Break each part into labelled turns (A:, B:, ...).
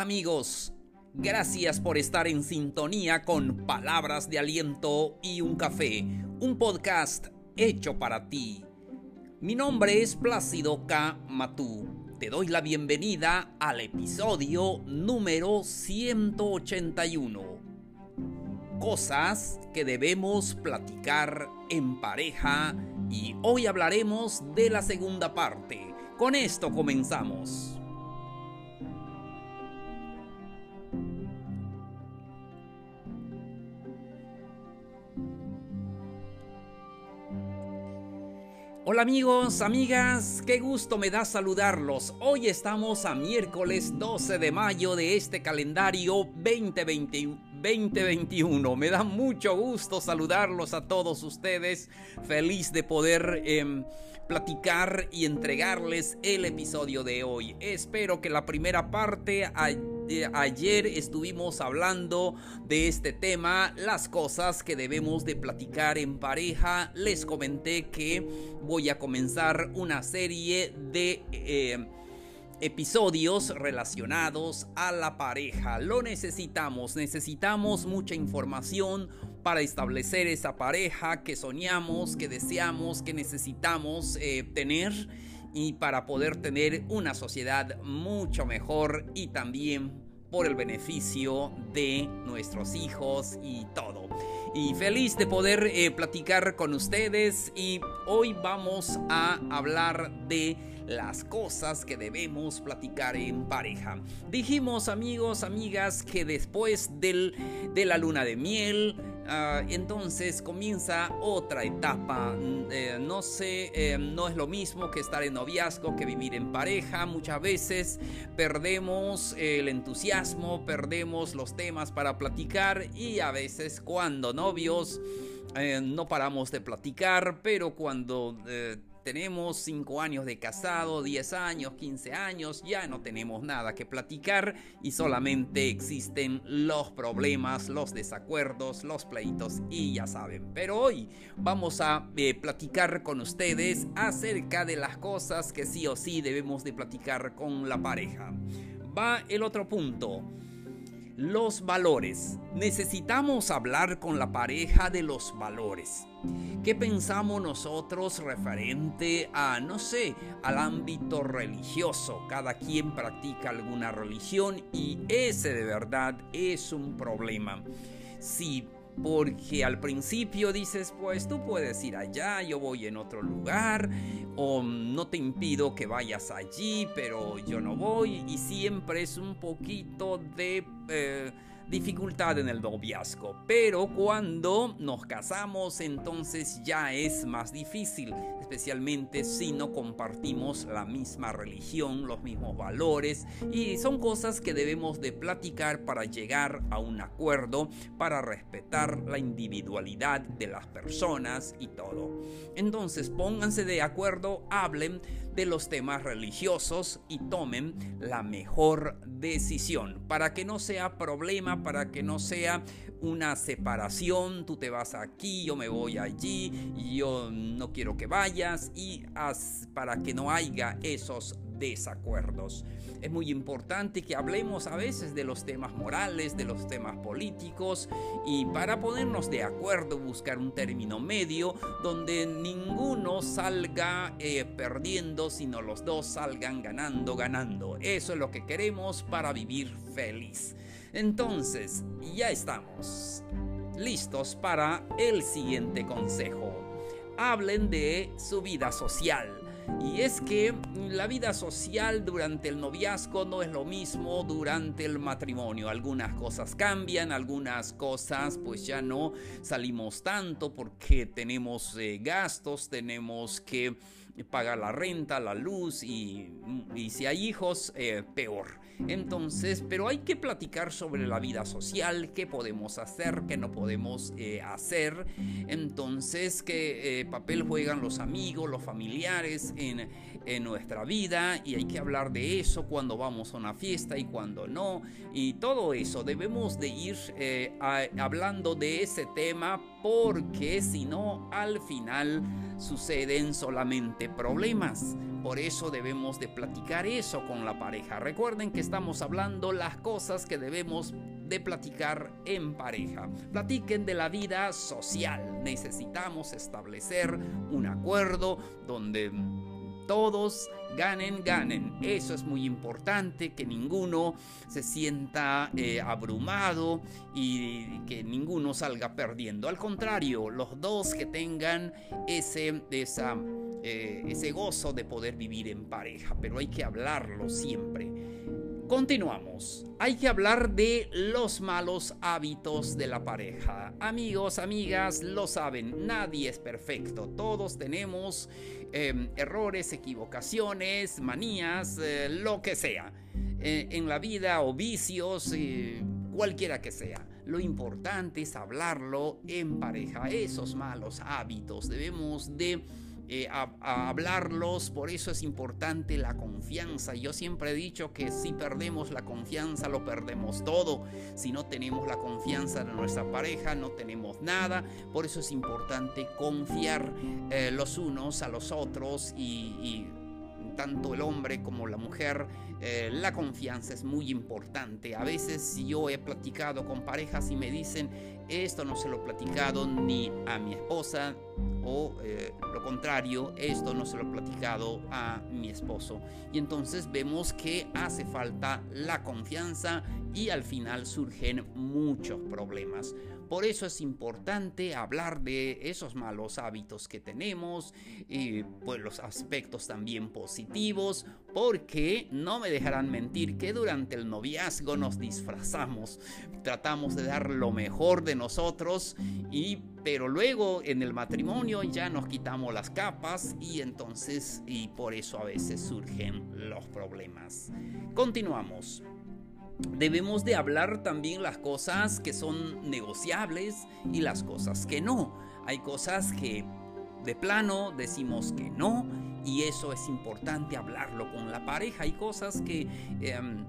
A: Amigos, gracias por estar en sintonía con Palabras de Aliento y un Café, un podcast hecho para ti. Mi nombre es Plácido K. Matú. Te doy la bienvenida al episodio número 181. Cosas que debemos platicar en pareja y hoy hablaremos de la segunda parte. Con esto comenzamos. Hola amigos, amigas, qué gusto me da saludarlos. Hoy estamos a miércoles 12 de mayo de este calendario 2021. Me da mucho gusto saludarlos a todos ustedes. Feliz de poder em, platicar y entregarles el episodio de hoy. Espero que la primera parte ayer estuvimos hablando de este tema, las cosas que debemos de platicar en pareja. Les comenté que voy a comenzar una serie de... Eh, episodios relacionados a la pareja. Lo necesitamos, necesitamos mucha información para establecer esa pareja que soñamos, que deseamos, que necesitamos eh, tener y para poder tener una sociedad mucho mejor y también por el beneficio de nuestros hijos y todo. Y feliz de poder eh, platicar con ustedes y hoy vamos a hablar de las cosas que debemos platicar en pareja. Dijimos amigos, amigas, que después del, de la luna de miel, Ah, entonces comienza otra etapa. Mm, eh, no sé, eh, no es lo mismo que estar en noviazgo, que vivir en pareja. Muchas veces perdemos el entusiasmo, perdemos los temas para platicar y a veces cuando novios eh, no paramos de platicar, pero cuando tenemos 5 años de casado, 10 años, 15 años, ya no tenemos nada que platicar y solamente existen los problemas, los desacuerdos, los pleitos y ya saben. Pero hoy vamos a eh, platicar con ustedes acerca de las cosas que sí o sí debemos de platicar con la pareja. Va el otro punto los valores. Necesitamos hablar con la pareja de los valores. ¿Qué pensamos nosotros referente a, no sé, al ámbito religioso? Cada quien practica alguna religión y ese de verdad es un problema. Si porque al principio dices, pues tú puedes ir allá, yo voy en otro lugar, o no te impido que vayas allí, pero yo no voy, y siempre es un poquito de... Eh, dificultad en el noviazgo, pero cuando nos casamos entonces ya es más difícil, especialmente si no compartimos la misma religión, los mismos valores y son cosas que debemos de platicar para llegar a un acuerdo, para respetar la individualidad de las personas y todo. Entonces pónganse de acuerdo, hablen de los temas religiosos y tomen la mejor decisión. Para que no sea problema, para que no sea una separación, tú te vas aquí, yo me voy allí, yo no quiero que vayas y para que no haya esos desacuerdos. Es muy importante que hablemos a veces de los temas morales, de los temas políticos y para ponernos de acuerdo buscar un término medio donde ninguno salga eh, perdiendo, sino los dos salgan ganando, ganando. Eso es lo que queremos para vivir feliz. Entonces, ya estamos listos para el siguiente consejo. Hablen de su vida social y es que la vida social durante el noviazgo no es lo mismo durante el matrimonio. Algunas cosas cambian, algunas cosas pues ya no salimos tanto porque tenemos eh, gastos, tenemos que pagar la renta, la luz y, si hay hijos, eh, peor. Entonces, pero hay que platicar sobre la vida social, qué podemos hacer, qué no podemos eh, hacer. Entonces, qué eh, papel juegan los amigos, los familiares en, en, nuestra vida y hay que hablar de eso cuando vamos a una fiesta y cuando no. Y todo eso, debemos de ir hablando de ese tema porque si no, al final suceden solamente problemas. Por eso debemos de platicar eso con la pareja. Recuerden que estamos hablando las cosas que debemos de platicar en pareja. Platiquen de la vida social. Necesitamos establecer un acuerdo donde todos ganen, ganen. Eso es muy importante, que ninguno se sienta eh, abrumado y que ninguno salga perdiendo. Al contrario, los dos que tengan ese, esa, eh, ese gozo de poder vivir en pareja, pero hay que hablarlo siempre. Continuamos. Hay que hablar de los malos hábitos de la pareja. Amigos, amigas, lo saben, nadie es perfecto. Todos tenemos em, errores, equivocaciones, manías, eh, lo que sea. Eh, en la vida o vicios, cualquiera que sea. Lo importante es hablarlo en pareja. Esos malos hábitos debemos de eh, a, hablarlos, por eso es importante la confianza. Yo siempre he dicho que si perdemos la confianza, lo perdemos todo. Si no tenemos la confianza de nuestra pareja, no tenemos nada. Por eso es importante confiar eh, los unos a los otros y tanto el hombre como la mujer, eh, la confianza es muy importante. A veces yo he platicado con parejas y me dicen, esto no se lo he platicado ni a mi esposa o eh, lo contrario, esto no se lo he platicado a mi esposo. Y entonces vemos que hace falta la confianza y al final surgen muchos problemas. Por eso es importante hablar de esos malos hábitos que tenemos y pues los aspectos también positivos, porque no me dejarán mentir que durante el noviazgo nos disfrazamos, tratamos de dar lo mejor de nosotros y pero luego en el matrimonio ya nos quitamos las capas y entonces y por eso a veces surgen los problemas. Continuamos debemos de hablar también las cosas que son negociables y las cosas que no. Hay cosas que de plano decimos que no y eso es importante hablarlo con la pareja. Hay cosas que... Em,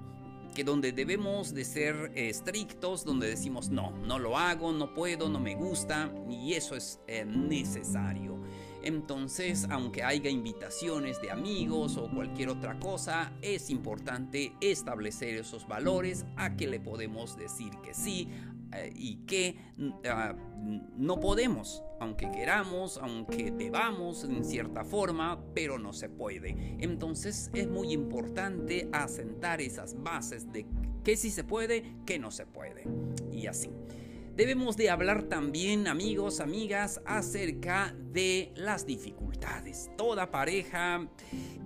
A: que donde debemos de ser estrictos, donde decimos no, no lo hago, no puedo, no me gusta, y eso es eh, necesario. Entonces, aunque haya invitaciones de amigos o cualquier otra cosa, es importante establecer esos valores a que le podemos decir que sí eh, y que ah, no podemos, aunque queramos, aunque debamos en cierta forma, pero no se puede. Entonces es muy importante asentar esas bases de que sí se puede, que no se puede. Y así. Debemos de hablar también, amigos, amigas, acerca de las dificultades. Toda pareja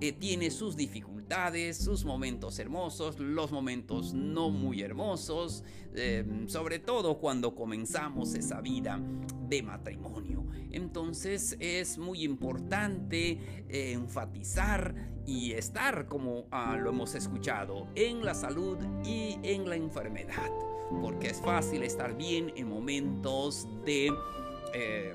A: eh, tiene sus dificultades, sus momentos hermosos, los momentos no muy hermosos, em, sobre todo cuando comenzamos esa vida de matrimonio. Entonces es muy importante eh, enfatizar y estar, como ah, lo hemos escuchado, en la salud y en la enfermedad porque es fácil estar bien en momentos de eh,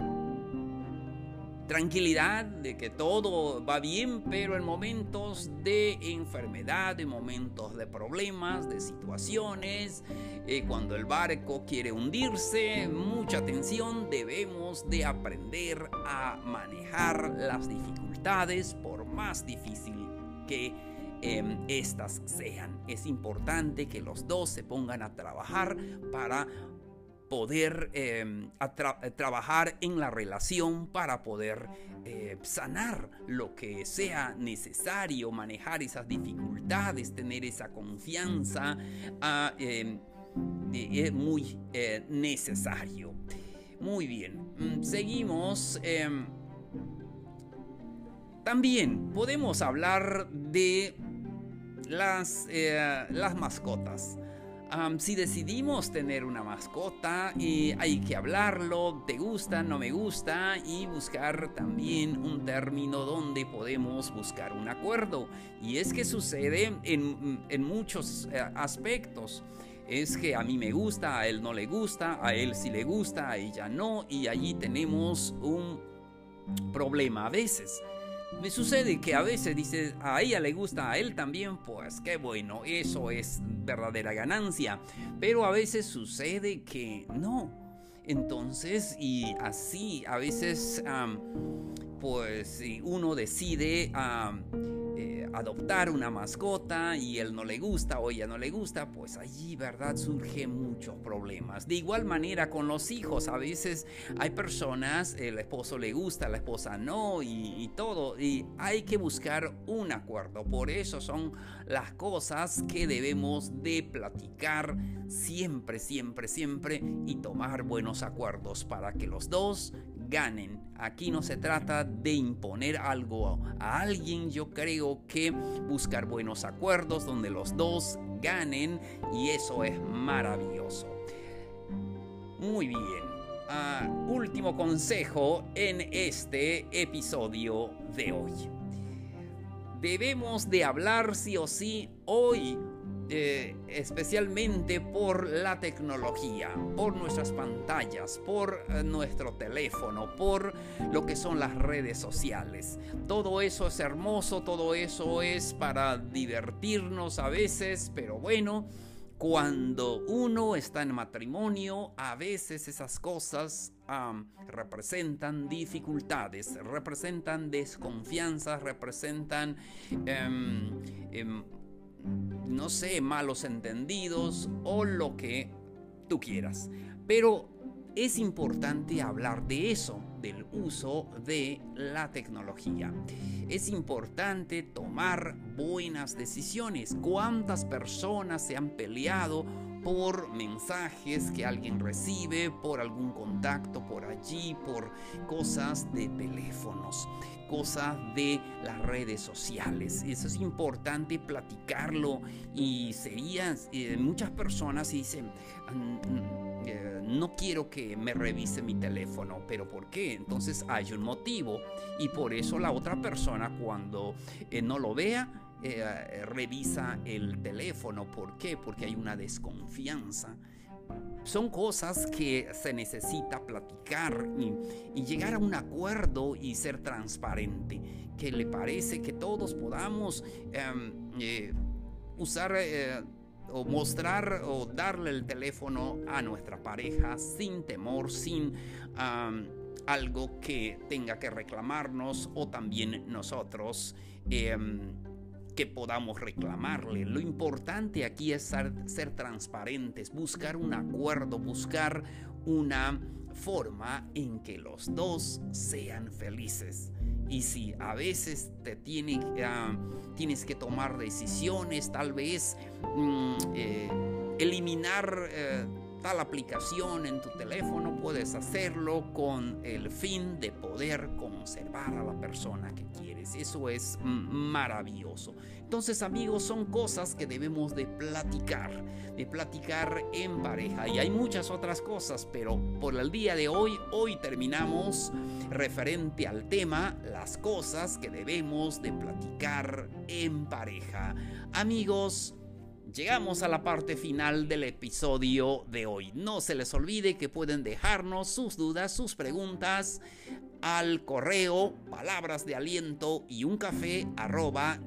A: tranquilidad, de que todo va bien, pero en momentos de enfermedad, en momentos de problemas, de situaciones, eh, cuando el barco quiere hundirse, mucha atención, debemos de aprender a manejar las dificultades por más difícil que Em, estas sean. Es importante que los dos se pongan a trabajar para poder em, trabajar en la relación para poder eh, sanar lo que sea necesario, manejar esas dificultades, tener esa confianza, ah, em, es muy eh, necesario. Muy bien, mm, seguimos. También podemos hablar de las, eh, las mascotas. si decidimos tener una mascota, y hay que hablarlo, te gusta, no me gusta, y buscar también un término donde podemos buscar un acuerdo. Y es que sucede en, en muchos eh, aspectos. Es que a mí me gusta, a él no le gusta, a él sí le gusta, a ella no, y allí tenemos un problema a veces. Me sucede que a veces dice, a ella le gusta, a él también, pues qué bueno, eso es verdadera ganancia. Pero a veces sucede que no. Entonces, y así, a veces pues uno decide adoptar una mascota y él no le gusta o ella no le gusta, pues allí, ¿verdad? Surgen muchos problemas. De igual manera con los hijos, a veces hay personas, el esposo le gusta, la esposa no y, todo, y hay que buscar un acuerdo. Por eso son las cosas que debemos de platicar siempre, siempre, siempre y tomar buenos acuerdos para que los dos ganen. Aquí no se trata de imponer algo a alguien, yo creo que buscar buenos acuerdos donde los dos ganen y eso es maravilloso. Muy bien. Ah, último consejo en este episodio de hoy. Debemos de hablar sí o sí hoy eh, especialmente por la tecnología, por nuestras pantallas, por eh, nuestro teléfono, por lo que son las redes sociales. Todo eso es hermoso, todo eso es para divertirnos a veces, pero bueno, cuando uno está en matrimonio, a veces esas cosas representan dificultades, representan desconfianza, representan em, em, no sé, malos entendidos o lo que tú quieras. Pero es importante hablar de eso, del uso de la tecnología. Es importante tomar buenas decisiones. ¿Cuántas personas se han peleado por mensajes que alguien recibe, por algún contacto por allí, por cosas de teléfonos, cosas de las redes sociales. Eso es importante platicarlo y serían eh, muchas personas dicen, mm, eh, no quiero que me revise mi teléfono, pero ¿por qué? Entonces hay un motivo y por eso la otra persona cuando eh, no lo vea, eh, revisa el teléfono. ¿Por qué? Porque hay una desconfianza. Son cosas que se necesita platicar y, llegar a un acuerdo y ser transparente. Que le parece que todos podamos em, eh, usar eh, o mostrar o darle el teléfono a nuestra pareja sin temor, sin algo que tenga que reclamarnos o también nosotros. Em, que podamos reclamarle. Lo importante aquí es ser, transparentes, buscar un acuerdo, buscar una forma en que los dos sean felices. Y si a veces te tiene, ah, tienes que tomar decisiones, tal vez mm, eh, eliminar eh, tal aplicación en tu teléfono, puedes hacerlo con el fin de poder conservar a la persona que quieres. Eso es maravilloso. Entonces amigos, son cosas que debemos de platicar, de platicar en pareja. Y hay muchas otras cosas, pero por el día de hoy, hoy terminamos referente al tema, las cosas que debemos de platicar en pareja. Amigos, Llegamos a la parte final del episodio de hoy. No se les olvide que pueden dejarnos sus dudas, sus preguntas al correo palabras de aliento y un café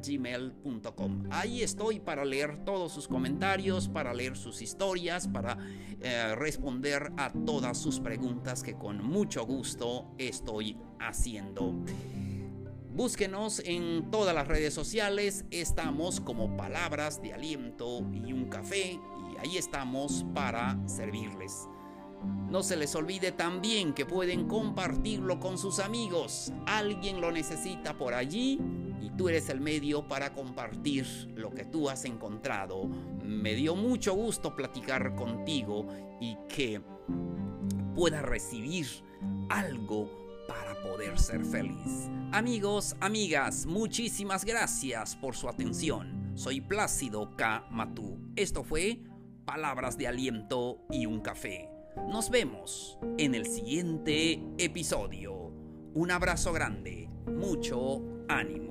A: gmail.com. Ahí estoy para leer todos sus comentarios, para leer sus historias, para eh, responder a todas sus preguntas que con mucho gusto estoy haciendo. Búsquenos en todas las redes sociales, estamos como palabras de aliento y un café y ahí estamos para servirles. No se les olvide también que pueden compartirlo con sus amigos. Alguien lo necesita por allí y tú eres el medio para compartir lo que tú has encontrado. Me dio mucho gusto platicar contigo y que pueda recibir algo para poder ser feliz. Amigos, amigas, muchísimas gracias por su atención. Soy Plácido K. Matú. Esto fue Palabras de Aliento y un Café. Nos vemos en el siguiente episodio. Un abrazo grande, mucho ánimo.